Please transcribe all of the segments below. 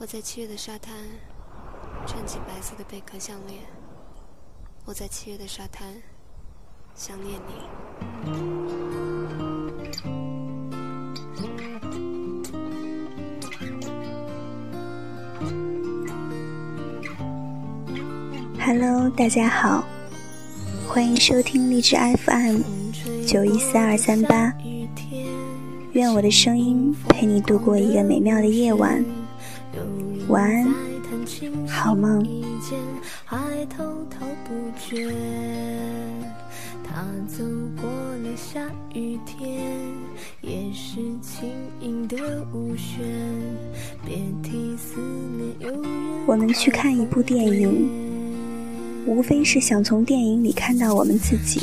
我在七月的沙滩穿起白色的贝壳项链。我在七月的沙滩想念你。Hello，大家好，欢迎收听荔枝 FM 九一四二三八。愿我的声音陪你度过一个美妙的夜晚。晚安，好梦。我们去看一部电影，无非是想从电影里看到我们自己，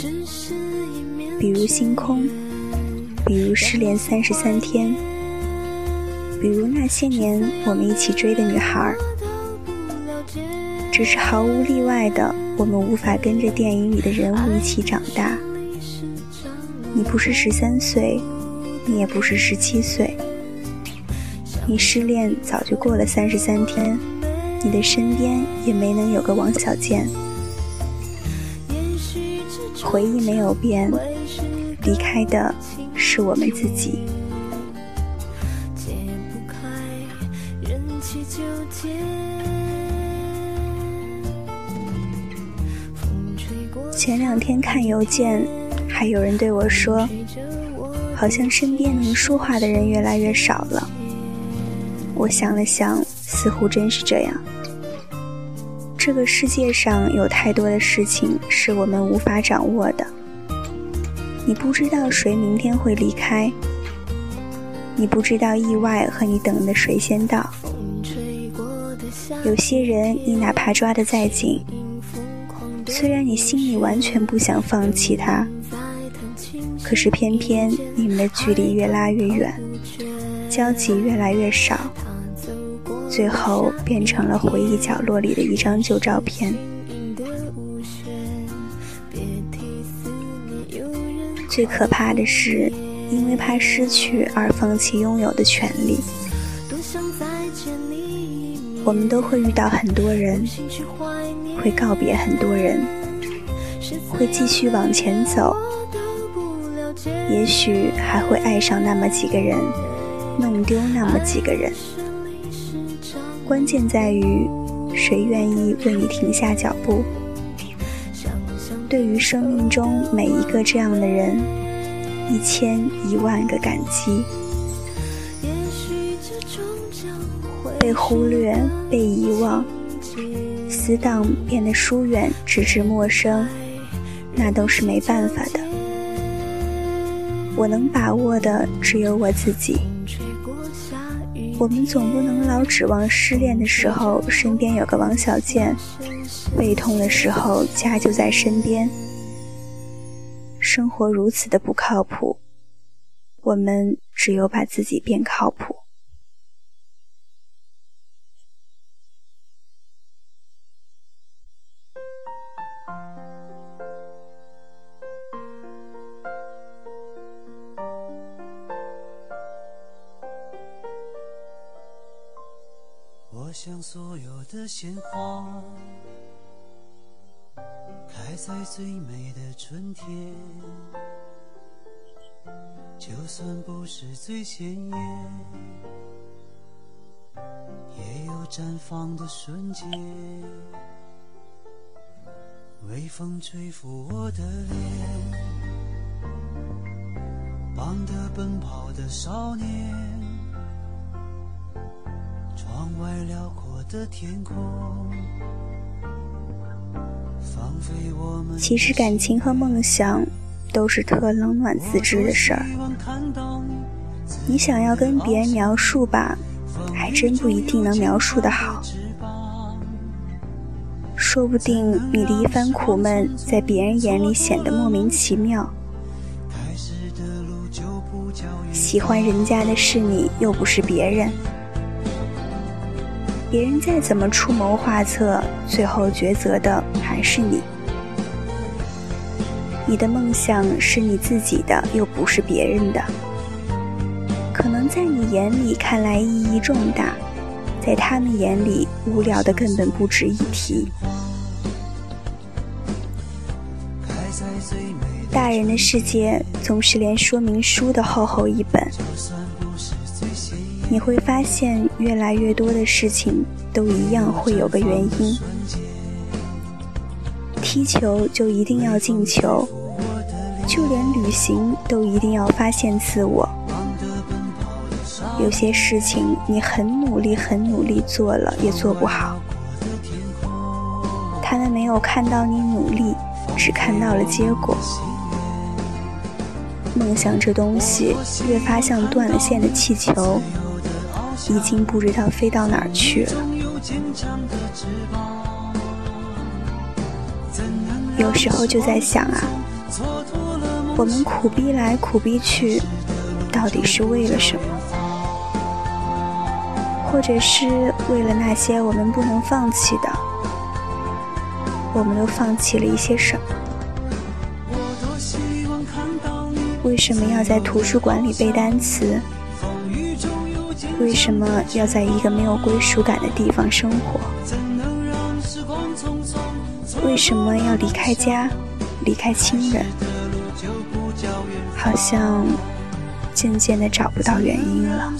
比如星空，比如失恋三十三天。比如那些年我们一起追的女孩，只是毫无例外的，我们无法跟着电影里的人物一起长大。你不是十三岁，你也不是十七岁，你失恋早就过了三十三天，你的身边也没能有个王小贱。回忆没有变，离开的是我们自己。前两天看邮件，还有人对我说，好像身边能说话的人越来越少了。我想了想，似乎真是这样。这个世界上有太多的事情是我们无法掌握的。你不知道谁明天会离开，你不知道意外和你等的谁先到。有些人，你哪怕抓得再紧，虽然你心里完全不想放弃他，可是偏偏你们的距离越拉越远，交集越来越少，最后变成了回忆角落里的一张旧照片。最可怕的是，因为怕失去而放弃拥有的权利。我们都会遇到很多人，会告别很多人，会继续往前走，也许还会爱上那么几个人，弄丢那么几个人。关键在于谁愿意为你停下脚步。对于生命中每一个这样的人，一千一万个感激。被忽略，被遗忘，死党变得疏远，直至陌生，那都是没办法的。我能把握的只有我自己。我们总不能老指望失恋的时候身边有个王小贱，背痛的时候家就在身边。生活如此的不靠谱，我们只有把自己变靠谱。像所有的鲜花，开在最美的春天。就算不是最鲜艳，也有绽放的瞬间。微风吹拂我的脸，忙得奔跑的少年。外辽阔的天空。其实感情和梦想都是特冷暖自知的事儿。你想要跟别人描述吧，还真不一定能描述的好。说不定你的一番苦闷，在别人眼里显得莫名其妙。喜欢人家的是你，又不是别人。别人再怎么出谋划策，最后抉择的还是你。你的梦想是你自己的，又不是别人的。可能在你眼里看来意义重大，在他们眼里无聊的根本不值一提。大人的世界总是连说明书都厚厚一本，你会发现越来越多的事情都一样会有个原因。踢球就一定要进球，就连旅行都一定要发现自我。有些事情你很努力、很努力做了，也做不好。他们没有看到你努力，只看到了结果。梦想这东西，越发像断了线的气球，已经不知道飞到哪儿去了。有时候就在想啊，我们苦逼来苦逼去，到底是为了什么？或者是为了那些我们不能放弃的？我们都放弃了一些什么？为什么要在图书馆里背单词？为什么要在一个没有归属感的地方生活？为什么要离开家，离开亲人？好像渐渐的找不到原因了。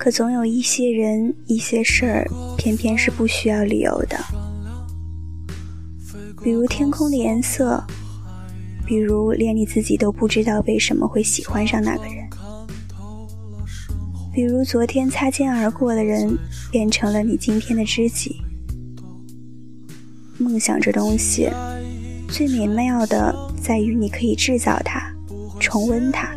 可总有一些人、一些事儿，偏偏是不需要理由的。比如天空的颜色，比如连你自己都不知道为什么会喜欢上那个人，比如昨天擦肩而过的人，变成了你今天的知己。梦想这东西，最美妙的在于你可以制造它，重温它，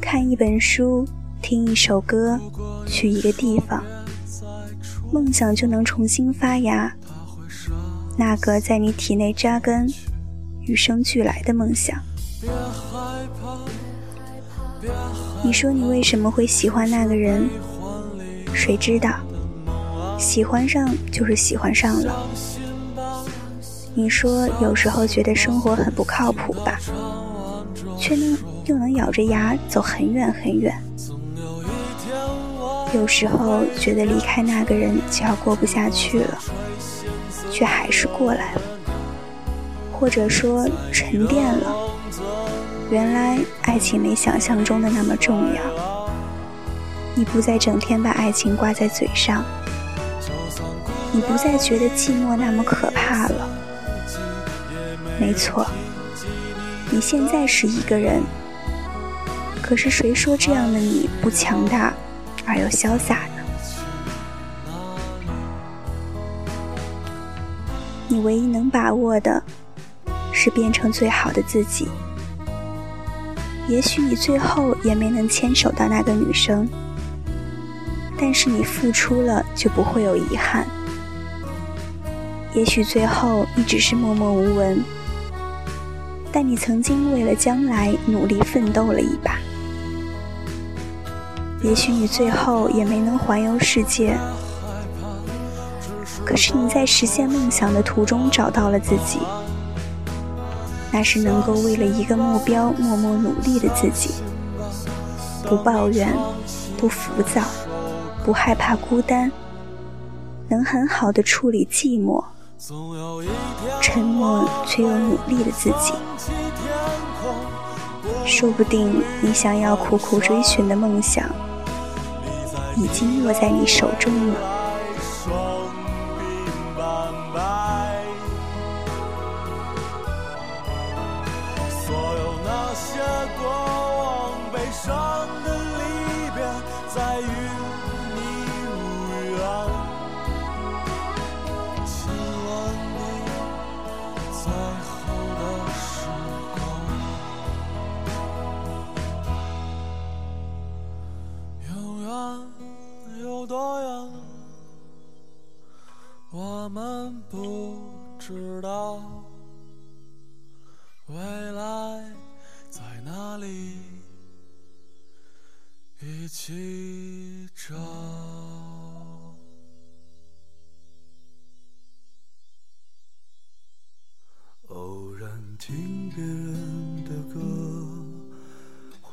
看一本书。听一首歌，去一个地方，梦想就能重新发芽。那个在你体内扎根、与生俱来的梦想。你说你为什么会喜欢那个人？谁知道？喜欢上就是喜欢上了。你说有时候觉得生活很不靠谱吧，却能又能咬着牙走很远很远。有时候觉得离开那个人就要过不下去了，却还是过来了，或者说沉淀了。原来爱情没想象中的那么重要，你不再整天把爱情挂在嘴上，你不再觉得寂寞那么可怕了。没错，你现在是一个人，可是谁说这样的你不强大？而又潇洒呢？你唯一能把握的，是变成最好的自己。也许你最后也没能牵手到那个女生，但是你付出了，就不会有遗憾。也许最后你只是默默无闻，但你曾经为了将来努力奋斗了一把。也许你最后也没能环游世界，可是你在实现梦想的途中找到了自己，那是能够为了一个目标默默努力的自己，不抱怨，不浮躁，不害怕孤单，能很好的处理寂寞，沉默却又努力的自己。说不定你想要苦苦追寻的梦想。已经落在你手中了。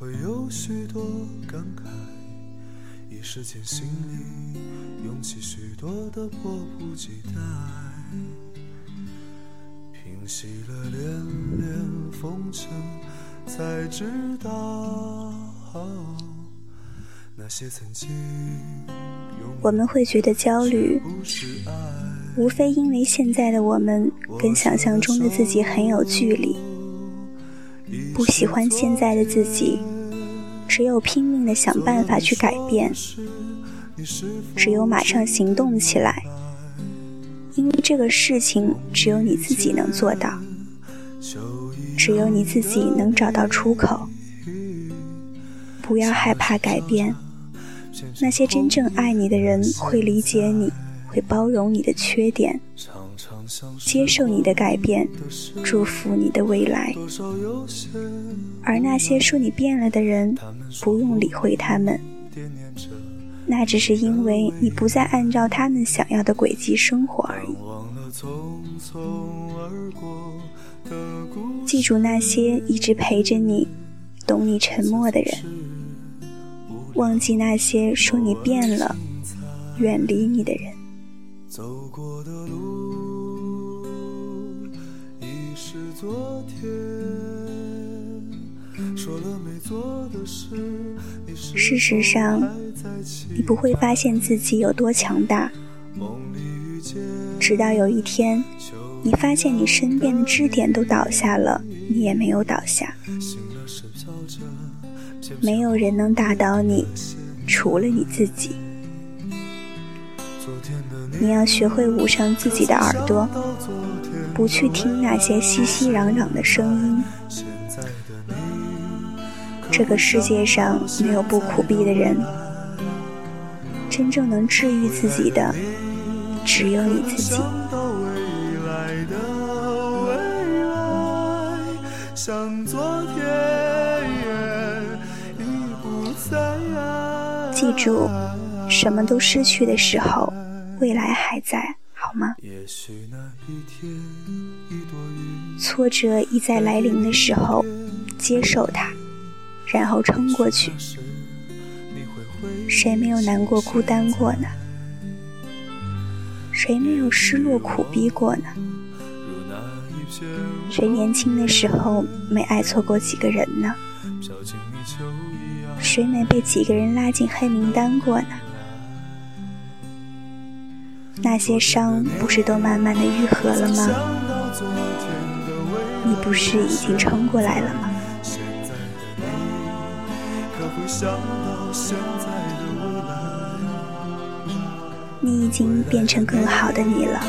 有许多感慨，一时间心里涌起许多的迫不及待。平息了连连风尘，才知道那些曾经。我们会觉得焦虑，无非因为现在的我们跟想象中的自己很有距离，不喜欢现在的自己，只有拼命的想办法去改变，只有马上行动起来，因为这个事情只有你自己能做到，只有你自己能找到出口。不要害怕改变。那些真正爱你的人会理解你，会包容你的缺点，接受你的改变，祝福你的未来。而那些说你变了的人，不用理会他们，那只是因为你不再按照他们想要的轨迹生活而已。记住那些一直陪着你、懂你沉默的人。忘记那些说你变了、远离你的人。事实上，你不会发现自己有多强大，直到有一天，你发现你身边的支点都倒下了，你也没有倒下。没有人能打倒你，除了你自己。你要学会捂上自己的耳朵，不去听那些熙熙攘攘的声音。这个世界上没有不苦逼的人，真正能治愈自己的，只有你自己。记住，什么都失去的时候，未来还在，好吗？挫折一再来临的时候，接受它，然后撑过去。谁没有难过、孤单过呢？谁没有失落、苦逼过呢？谁年轻的时候没爱错过几个人呢？谁没被几个人拉进黑名单过呢？那些伤不是都慢慢的愈合了吗？你不是已经撑过来了吗？你已经变成更好的你了。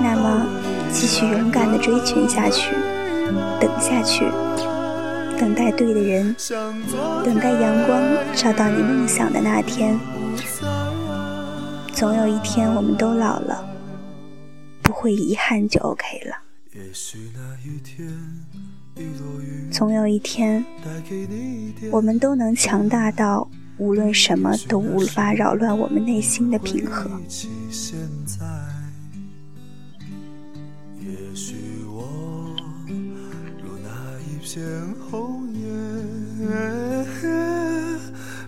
那么，继续勇敢的追寻下去，等下去。等待对的人，等待阳光照到你梦想的那天。总有一天，我们都老了，不会遗憾就 OK 了。总有一天，我们都能强大到无论什么都无法扰乱我们内心的平和。片红叶，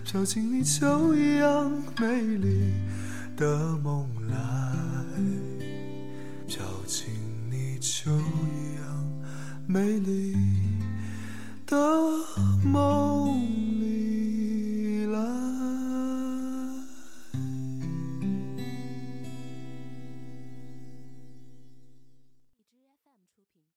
飘进你秋一样美丽的梦来，飘进泥鳅一样美丽的梦。